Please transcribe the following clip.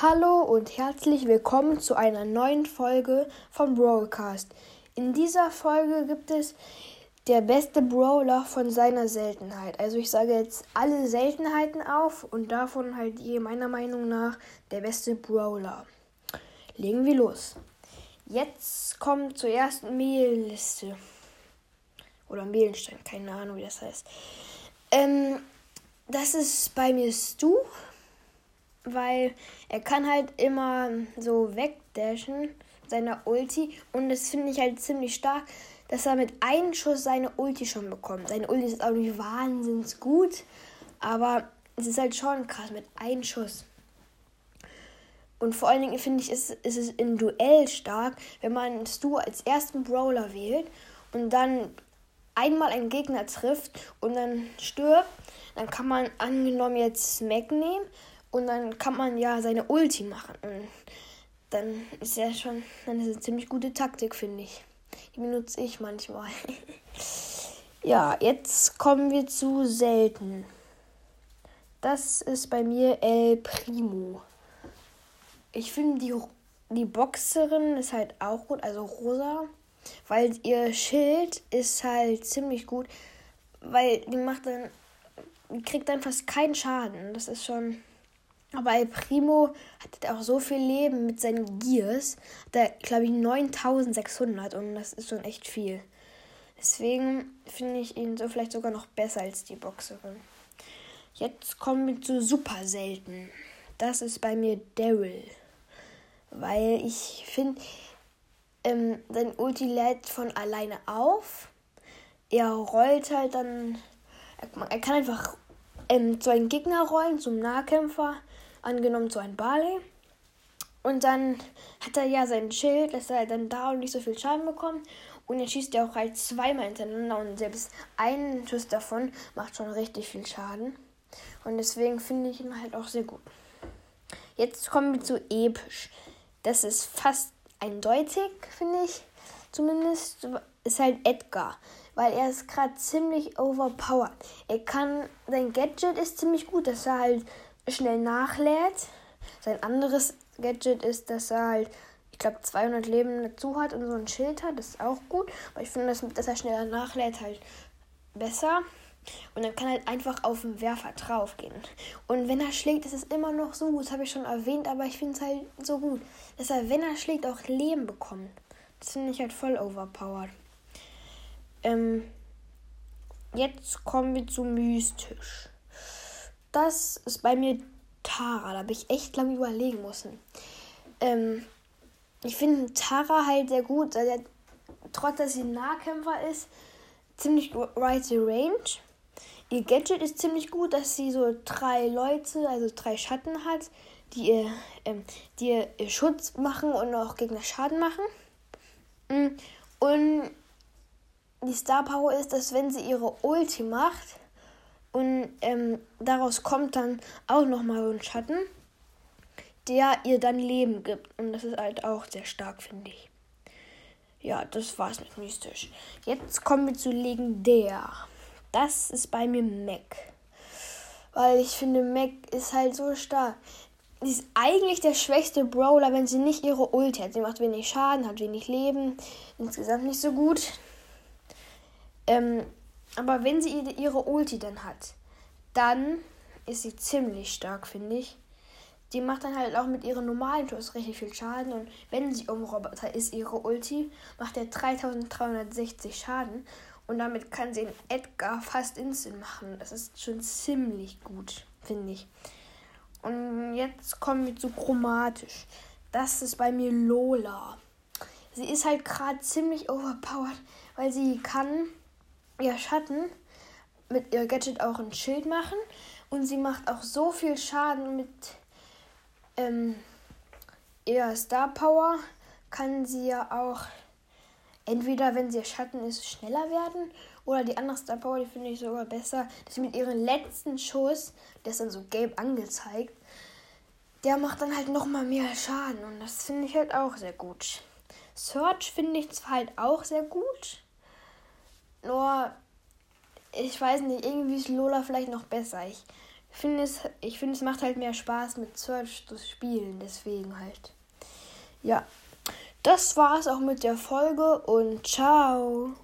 Hallo und herzlich willkommen zu einer neuen Folge vom Brawlcast. In dieser Folge gibt es der beste Brawler von seiner Seltenheit. Also ich sage jetzt alle Seltenheiten auf und davon halt je meiner Meinung nach der beste Brawler. Legen wir los. Jetzt kommt zur ersten Mailliste. Oder Mehlenstein, keine Ahnung wie das heißt. Ähm, das ist bei mir Stu weil er kann halt immer so wegdashen, seiner Ulti. Und das finde ich halt ziemlich stark, dass er mit einem Schuss seine Ulti schon bekommt. Seine Ulti ist auch nicht wahnsinnig gut, aber es ist halt schon krass mit einem Schuss. Und vor allen Dingen finde ich, ist, ist es in Duell stark, wenn man Stu als ersten Brawler wählt und dann einmal einen Gegner trifft und dann stirbt, dann kann man angenommen jetzt Smack nehmen und dann kann man ja seine Ulti machen. Und dann ist ja schon, dann ist eine ziemlich gute Taktik, finde ich. Die benutze ich manchmal. ja, jetzt kommen wir zu selten. Das ist bei mir El Primo. Ich finde die, die Boxerin ist halt auch gut, also rosa. Weil ihr Schild ist halt ziemlich gut. Weil die macht dann, die kriegt dann fast keinen Schaden. Das ist schon aber Primo hat auch so viel Leben mit seinen Gears. Da glaube ich 9600 und das ist schon echt viel. Deswegen finde ich ihn so vielleicht sogar noch besser als die Boxerin. Jetzt kommen wir zu super selten. Das ist bei mir Daryl. Weil ich finde, ähm, sein Ulti lädt von alleine auf. Er rollt halt dann. Er, er kann einfach ähm, zu einem Gegner rollen, zum Nahkämpfer angenommen zu einem Barley. Und dann hat er ja sein Schild, dass er dann da und nicht so viel Schaden bekommt. Und er schießt ja auch halt zweimal hintereinander und selbst ein Schuss davon macht schon richtig viel Schaden. Und deswegen finde ich ihn halt auch sehr gut. Jetzt kommen wir zu episch. Das ist fast eindeutig, finde ich. Zumindest ist halt Edgar. Weil er ist gerade ziemlich overpowered. Er kann, sein Gadget ist ziemlich gut, dass er halt schnell nachlädt. Sein anderes Gadget ist, dass er halt, ich glaube, 200 Leben dazu hat und so ein Schild hat. Das ist auch gut. Aber ich finde, dass, dass er schneller nachlädt halt besser. Und dann kann er halt einfach auf den Werfer drauf gehen. Und wenn er schlägt, ist es immer noch so gut. Das habe ich schon erwähnt, aber ich finde es halt so gut, dass er, wenn er schlägt, auch Leben bekommt. Das finde ich halt voll overpowered. Ähm, jetzt kommen wir zu mystisch das ist bei mir Tara. Da habe ich echt lange überlegen müssen. Ähm, ich finde Tara halt sehr gut, weil er, trotz dass sie ein Nahkämpfer ist, ziemlich right range. Ihr Gadget ist ziemlich gut, dass sie so drei Leute, also drei Schatten hat, die ihr, ähm, die ihr Schutz machen und auch Gegner Schaden machen. Mm, und die Star Power ist, dass wenn sie ihre Ulti macht, und ähm, daraus kommt dann auch nochmal so ein Schatten, der ihr dann Leben gibt. Und das ist halt auch sehr stark, finde ich. Ja, das war's mit mystisch. Jetzt kommen wir zu legendär. Das ist bei mir Mac. Weil ich finde, Mac ist halt so stark. Sie ist eigentlich der schwächste Brawler, wenn sie nicht ihre Ulti hat. Sie macht wenig Schaden, hat wenig Leben. Insgesamt nicht so gut. Ähm, aber wenn sie ihre Ulti dann hat, dann ist sie ziemlich stark, finde ich. Die macht dann halt auch mit ihren normalen Tools richtig viel Schaden. Und wenn sie um Roboter ist, ihre Ulti, macht er 3360 Schaden. Und damit kann sie den Edgar fast instant machen. Das ist schon ziemlich gut, finde ich. Und jetzt kommen wir zu chromatisch. Das ist bei mir Lola. Sie ist halt gerade ziemlich overpowered, weil sie kann ihr Schatten mit ihr Gadget auch ein Schild machen. Und sie macht auch so viel Schaden mit ähm, ihrer Star Power. Kann sie ja auch entweder, wenn sie Schatten ist, schneller werden. Oder die andere Star Power, die finde ich sogar besser. Dass sie mit ihrem letzten Schuss, der ist dann so gelb angezeigt, der macht dann halt nochmal mehr Schaden. Und das finde ich halt auch sehr gut. Search finde ich zwar halt auch sehr gut. Nur, ich weiß nicht, irgendwie ist Lola vielleicht noch besser. Ich finde es, ich finde es macht halt mehr Spaß mit Search zu spielen, deswegen halt. Ja, das war's auch mit der Folge und ciao.